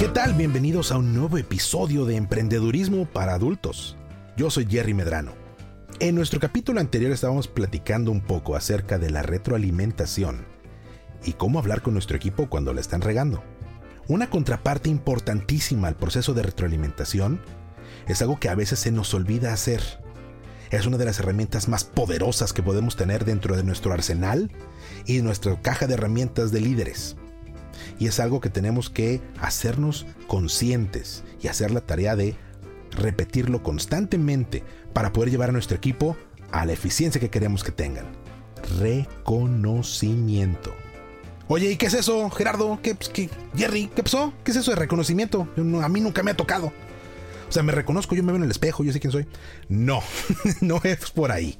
¿Qué tal? Bienvenidos a un nuevo episodio de Emprendedurismo para Adultos. Yo soy Jerry Medrano. En nuestro capítulo anterior estábamos platicando un poco acerca de la retroalimentación y cómo hablar con nuestro equipo cuando la están regando. Una contraparte importantísima al proceso de retroalimentación es algo que a veces se nos olvida hacer. Es una de las herramientas más poderosas que podemos tener dentro de nuestro arsenal y nuestra caja de herramientas de líderes y es algo que tenemos que hacernos conscientes y hacer la tarea de repetirlo constantemente para poder llevar a nuestro equipo a la eficiencia que queremos que tengan. Reconocimiento. Oye, ¿y qué es eso, Gerardo? ¿Qué, pues, qué, Jerry? ¿Qué pasó? ¿Qué es eso de reconocimiento? a mí nunca me ha tocado. O sea, me reconozco, yo me veo en el espejo, yo sé quién soy. No, no es por ahí.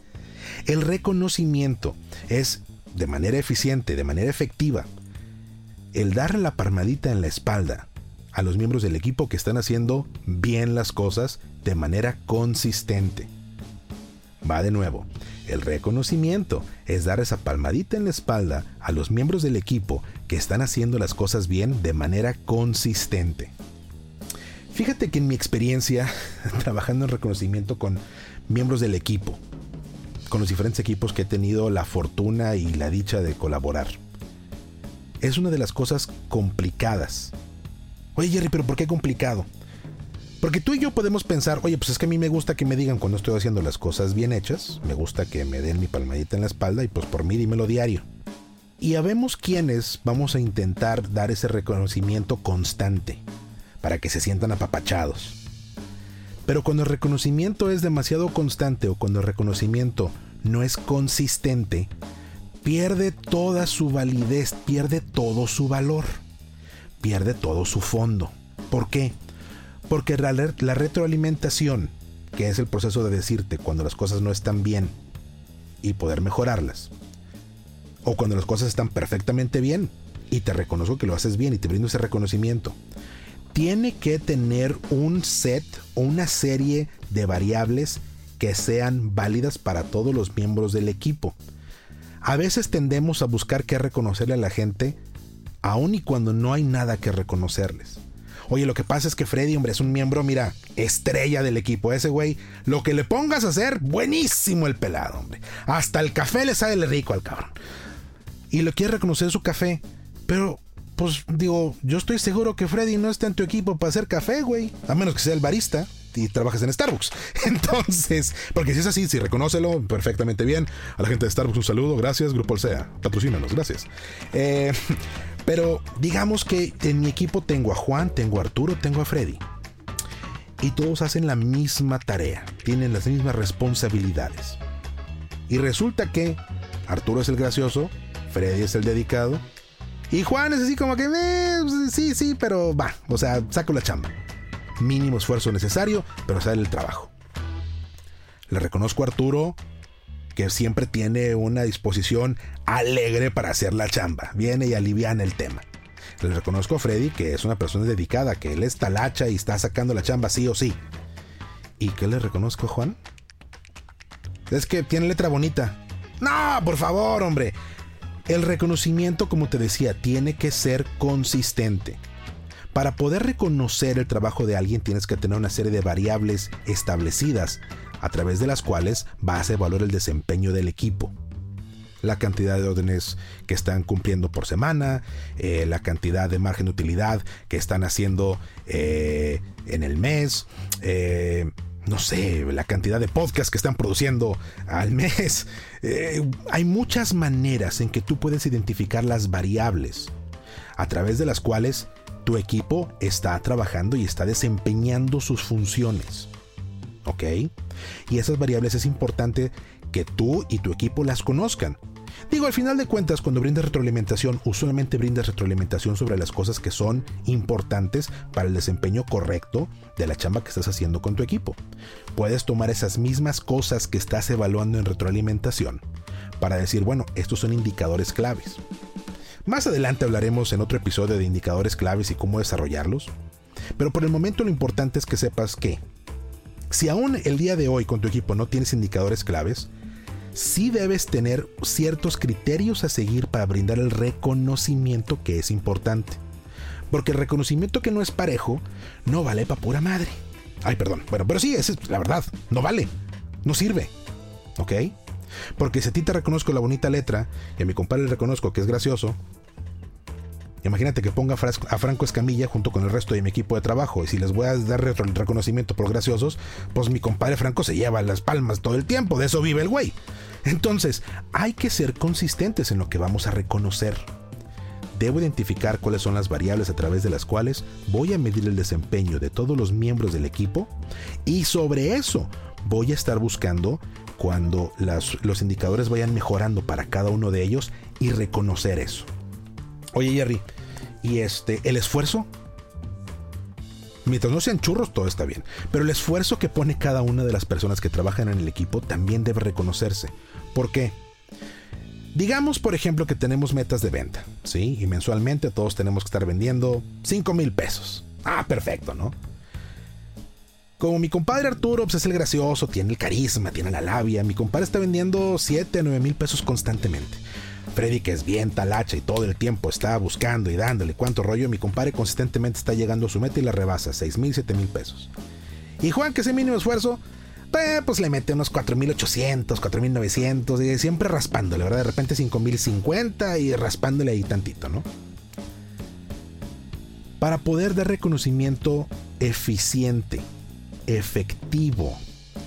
El reconocimiento es de manera eficiente, de manera efectiva, el darle la palmadita en la espalda a los miembros del equipo que están haciendo bien las cosas de manera consistente. Va de nuevo. El reconocimiento es dar esa palmadita en la espalda a los miembros del equipo que están haciendo las cosas bien de manera consistente. Fíjate que en mi experiencia trabajando en reconocimiento con miembros del equipo, con los diferentes equipos que he tenido la fortuna y la dicha de colaborar, es una de las cosas complicadas. Oye Jerry, pero ¿por qué complicado? Porque tú y yo podemos pensar, oye, pues es que a mí me gusta que me digan cuando estoy haciendo las cosas bien hechas, me gusta que me den mi palmadita en la espalda y pues por mí dímelo diario. Y habemos quienes vamos a intentar dar ese reconocimiento constante para que se sientan apapachados. Pero cuando el reconocimiento es demasiado constante o cuando el reconocimiento no es consistente, pierde toda su validez, pierde todo su valor, pierde todo su fondo. ¿Por qué? Porque la, retroalimentación, que es el proceso de decirte cuando las cosas no están bien y poder mejorarlas, o cuando las cosas están perfectamente bien y te reconozco que lo haces bien y te brindo ese reconocimiento, tiene que tener un set o una serie de variables que sean válidas para todos los miembros del equipo. A veces tendemos a buscar qué reconocerle a la gente, aun y cuando no hay nada que reconocerles. Oye, lo que pasa es que Freddy, hombre, es un miembro, mira, estrella del equipo. Ese güey, lo que le pongas a hacer, buenísimo el pelado, hombre. Hasta el café le sale rico al cabrón. Y lo quiere reconocer su café. Pero, pues digo, yo estoy seguro que Freddy no está en tu equipo para hacer café, güey. A menos que sea el barista y trabajas en Starbucks. Entonces, porque si es así, si reconócelo perfectamente bien. A la gente de Starbucks un saludo, gracias, Grupo Olsea, patrocínanos, gracias. Eh, pero digamos que en mi equipo tengo a Juan, tengo a Arturo, tengo a Freddy. Y todos hacen la misma tarea, tienen las mismas responsabilidades. Y resulta que Arturo es el gracioso, Freddy es el dedicado. Y Juan es así como que, eh, sí, sí, pero va, o sea, saco la chamba mínimo esfuerzo necesario, pero sale el trabajo. Le reconozco a Arturo que siempre tiene una disposición alegre para hacer la chamba. Viene y aliviana el tema. Le reconozco a Freddy que es una persona dedicada, que él es talacha y está sacando la chamba sí o sí. ¿Y qué le reconozco a Juan? Es que tiene letra bonita. No, por favor, hombre. El reconocimiento, como te decía, tiene que ser consistente. Para poder reconocer el trabajo de alguien tienes que tener una serie de variables establecidas a través de las cuales vas a evaluar el desempeño del equipo. La cantidad de órdenes que están cumpliendo por semana, eh, la cantidad de margen de utilidad que están haciendo eh, en el mes, eh, no sé, la cantidad de podcasts que están produciendo al mes. hay muchas maneras en que tú puedes identificar las variables a través de las cuales tu equipo está trabajando y está desempeñando sus funciones. ¿Ok? Y esas variables es importante que tú y tu equipo las conozcan. Digo, al final de cuentas, cuando brindas retroalimentación, usualmente brindas retroalimentación sobre las cosas que son importantes para el desempeño correcto de la chamba que estás haciendo con tu equipo. Puedes tomar esas mismas cosas que estás evaluando en retroalimentación para decir, bueno, estos son indicadores claves. Más adelante hablaremos en otro episodio de indicadores claves y cómo desarrollarlos. Pero por el momento lo importante es que sepas que si aún el día de hoy con tu equipo no tienes indicadores claves, sí debes tener ciertos criterios a seguir para brindar el reconocimiento que es importante. Porque el reconocimiento que no es parejo no vale para pura madre. Ay, perdón. Bueno, pero sí, esa es la verdad. No vale. No sirve. ¿Ok? Porque si a ti te reconozco la bonita letra y a mi compadre le reconozco que es gracioso, Imagínate que ponga a Franco Escamilla junto con el resto de mi equipo de trabajo. Y si les voy a dar reconocimiento por graciosos, pues mi compadre Franco se lleva las palmas todo el tiempo. De eso vive el güey. Entonces, hay que ser consistentes en lo que vamos a reconocer. Debo identificar cuáles son las variables a través de las cuales voy a medir el desempeño de todos los miembros del equipo y sobre eso voy a estar buscando cuando los indicadores vayan mejorando para cada uno de ellos y reconocer eso. Oye, Jerry, ¿y este, el esfuerzo? Mientras no sean churros, todo está bien. Pero el esfuerzo que pone cada una de las personas que trabajan en el equipo también debe reconocerse. ¿Por qué? Digamos, por ejemplo, que tenemos metas de venta, ¿sí? Y mensualmente todos tenemos que estar vendiendo 5 mil pesos. Ah, perfecto, ¿no? Como mi compadre Arturo pues, es el gracioso, tiene el carisma, tiene la labia, mi compadre está vendiendo 7 a 9 mil pesos constantemente. Freddy, que es bien talacha y todo el tiempo está buscando y dándole cuánto rollo, mi compadre consistentemente está llegando a su meta y la rebasa, 6 mil, 7 mil pesos. Y Juan, que ese mínimo esfuerzo, pues, pues le mete unos 4.800, 4.900 y siempre raspándole, ¿verdad? De repente 5.050 y raspándole ahí tantito, ¿no? Para poder dar reconocimiento eficiente, efectivo,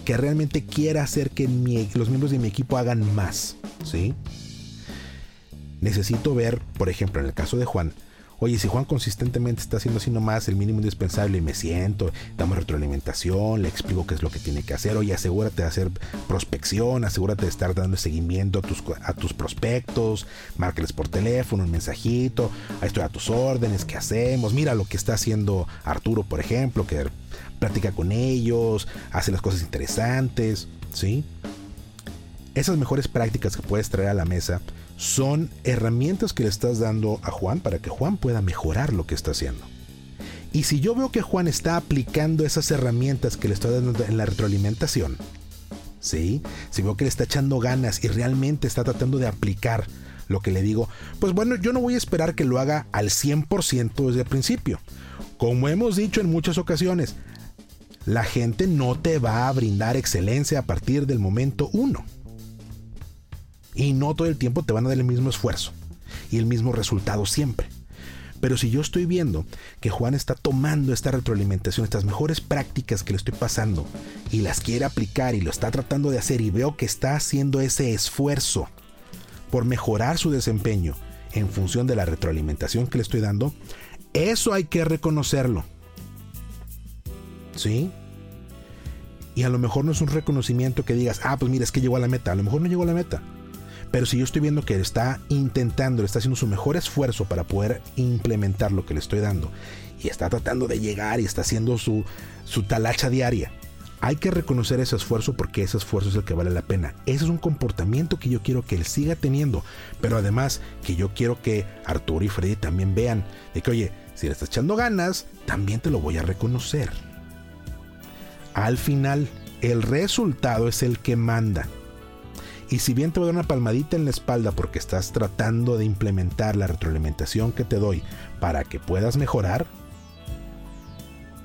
que realmente quiera hacer que los miembros de mi equipo hagan más, ¿sí? necesito ver, por ejemplo, en el caso de Juan, oye, si Juan consistentemente está haciendo así nomás el mínimo indispensable y me siento, damos retroalimentación, le explico qué es lo que tiene que hacer, oye, asegúrate de hacer prospección, asegúrate de estar dando seguimiento a tus, a tus prospectos, márcales por teléfono, un mensajito, ahí estoy a tus órdenes, ¿qué hacemos? Mira lo que está haciendo Arturo, por ejemplo, que platica con ellos, hace las cosas interesantes, ¿sí? Esas mejores prácticas que puedes traer a la mesa son herramientas que le estás dando a Juan para que Juan pueda mejorar lo que está haciendo. Y si yo veo que Juan está aplicando esas herramientas que le estoy dando en la retroalimentación, ¿sí? Si veo que le está echando ganas y realmente está tratando de aplicar lo que le digo, pues bueno, yo no voy a esperar que lo haga al 100% desde el principio. Como hemos dicho en muchas ocasiones, la gente no te va a brindar excelencia a partir del momento uno. Y no todo el tiempo te van a dar el mismo esfuerzo y el mismo resultado siempre. Pero si yo estoy viendo que Juan está tomando esta retroalimentación, estas mejores prácticas que le estoy pasando y las quiere aplicar y lo está tratando de hacer y veo que está haciendo ese esfuerzo por mejorar su desempeño en función de la retroalimentación que le estoy dando, eso hay que reconocerlo. ¿Sí? Y a lo mejor no es un reconocimiento que digas, ah, pues mira, es que llegó a la meta. A lo mejor no llegó a la meta. Pero si yo estoy viendo que está intentando, está haciendo su mejor esfuerzo para poder implementar lo que le estoy dando y está tratando de llegar y está haciendo su, su talacha diaria, hay que reconocer ese esfuerzo porque ese esfuerzo es el que vale la pena. Ese es un comportamiento que yo quiero que él siga teniendo, pero además que yo quiero que Arturo y Freddy también vean de que, oye, si le estás echando ganas, también te lo voy a reconocer. Al final, el resultado es el que manda. Y si bien te voy a dar una palmadita en la espalda porque estás tratando de implementar la retroalimentación que te doy para que puedas mejorar,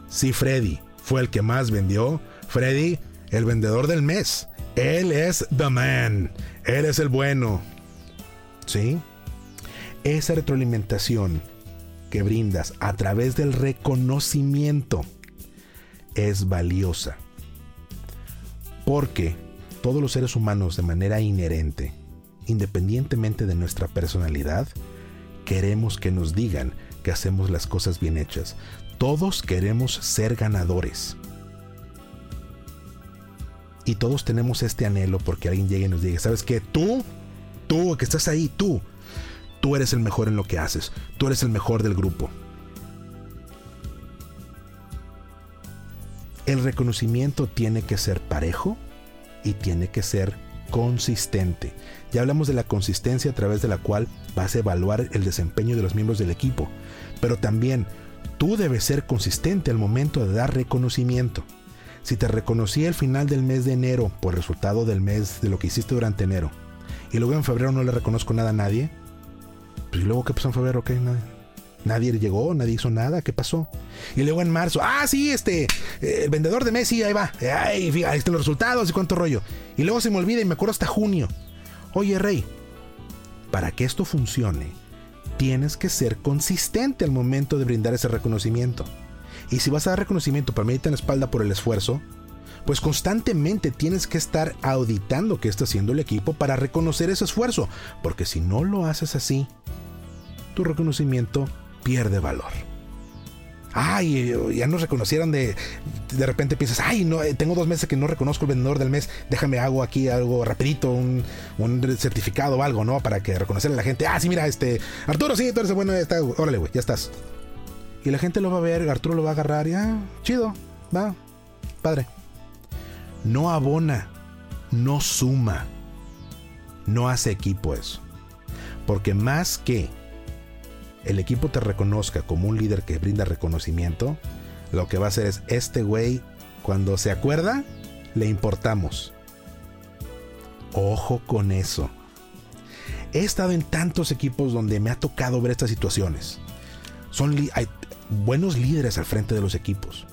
si Freddy fue el que más vendió, Freddy, el vendedor del mes, él es the man, él es el bueno. ¿Sí? Esa retroalimentación que brindas a través del reconocimiento es valiosa. Porque todos los seres humanos de manera inherente, independientemente de nuestra personalidad, queremos que nos digan que hacemos las cosas bien hechas. Todos queremos ser ganadores. Y todos tenemos este anhelo porque alguien llegue y nos diga, ¿sabes qué? Tú Tú que estás ahí, tú. Tú eres el mejor en lo que haces. Tú eres el mejor del grupo. El reconocimiento tiene que ser parejo y tiene que ser consistente. Ya hablamos de la consistencia a través de la cual vas a evaluar el desempeño de los miembros del equipo, pero también tú debes ser consistente al momento de dar reconocimiento. Si te reconocí al final del mes de enero por resultado del mes de lo que hiciste durante enero, y luego en febrero no le reconozco nada a nadie, pues y luego qué pasó en febrero, llegó, nadie hizo nada, ¿qué pasó? Y luego en marzo, ah, sí, este, eh, el vendedor de Messi, ahí va, ahí, fíjate, ahí están los resultados y cuánto rollo. Y luego se me olvida y me acuerdo hasta junio. Oye, Rey, para que esto funcione, tienes que ser consistente al momento de brindar ese reconocimiento. Y si vas a dar reconocimiento para medirte en la espalda por el esfuerzo, pues constantemente tienes que estar auditando qué está haciendo el equipo para reconocer ese esfuerzo, porque si no lo haces así, tu reconocimiento pierde valor. Ay, ya nos reconocieron de. De repente piensas, ay, no, eh, tengo dos meses que no reconozco el vendedor del mes. Déjame hago aquí algo rapidito, un, certificado o algo, ¿no? Para que reconocerle a la gente. Ah, sí, mira, este. Arturo, sí, tú eres bueno, está, órale, güey, ya estás. Y la gente lo va a ver, Arturo lo va a agarrar y ah, chido, va, padre. No abona, no suma, no hace equipo eso. Porque más que el equipo te reconozca como un líder que brinda reconocimiento, lo que va a hacer es este güey, cuando se acuerda, le importamos. Ojo con eso. He estado en tantos equipos donde me ha tocado ver estas situaciones. Son hay buenos líderes al frente de los equipos.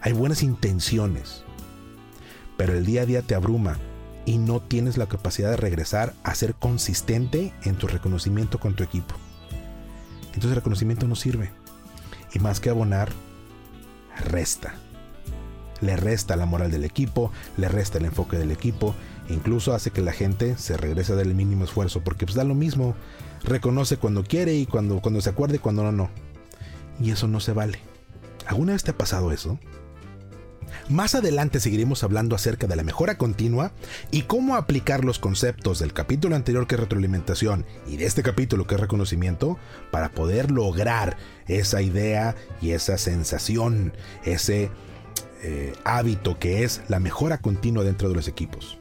Hay buenas intenciones. Pero el día a día te abruma y no tienes la capacidad de regresar a ser consistente en tu reconocimiento con tu equipo. Entonces el reconocimiento no sirve. Y más que abonar, resta. Le resta la moral del equipo, le resta el enfoque del equipo, incluso hace que la gente se regrese a dar el mínimo esfuerzo, porque pues da lo mismo, reconoce cuando quiere y cuando, cuando se acuerde y cuando no, no. Y eso no se vale. ¿Alguna vez te ha pasado eso? Más adelante seguiremos hablando acerca de la mejora continua y cómo aplicar los conceptos del capítulo anterior que es retroalimentación y de este capítulo que es reconocimiento para poder lograr esa idea y esa sensación, ese eh, hábito que es la mejora continua dentro de los equipos.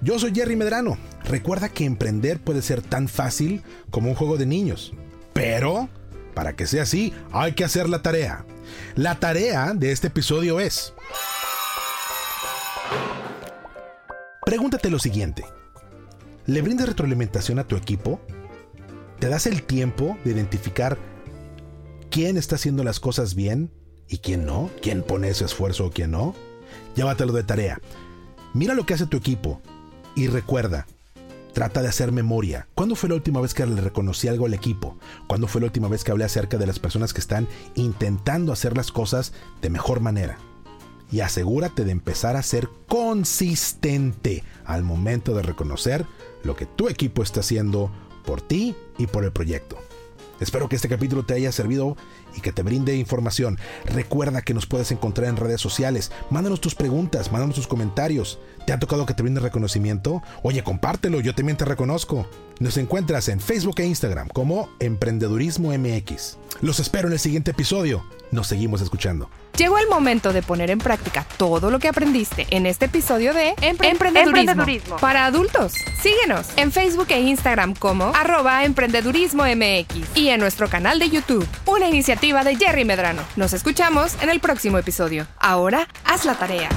Yo soy Jerry Medrano. Recuerda que emprender puede ser tan fácil como un juego de niños. Pero, para que sea así, hay que hacer la tarea. La tarea de este episodio es... Pregúntate lo siguiente. ¿Le brindas retroalimentación a tu equipo? ¿Te das el tiempo de identificar quién está haciendo las cosas bien y quién no? ¿Quién pone ese esfuerzo o quién no? Llévatelo de tarea. Mira lo que hace tu equipo y recuerda, trata de hacer memoria. ¿Cuándo fue la última vez que le reconocí algo al equipo? ¿Cuándo fue la última vez que hablé acerca de las personas que están intentando hacer las cosas de mejor manera? Y asegúrate de empezar a ser consistente al momento de reconocer lo que tu equipo está haciendo por ti y por el proyecto. Espero que este capítulo te haya servido y que te brinde información. Recuerda que nos puedes encontrar en redes sociales. Mándanos tus preguntas, mándanos tus comentarios. ¿Te ha tocado que te brinde reconocimiento? Oye, compártelo, yo también te reconozco. Nos encuentras en Facebook e Instagram como Emprendedurismo MX. Los espero en el siguiente episodio. Nos seguimos escuchando. Llegó el momento de poner en práctica todo lo que aprendiste en este episodio de emprendedurismo, para adultos. Síguenos en Facebook e Instagram como arroba emprendedurismo MX y en nuestro canal de YouTube, una iniciativa de Jerry Medrano. Nos escuchamos en el próximo episodio. Ahora, haz la tarea.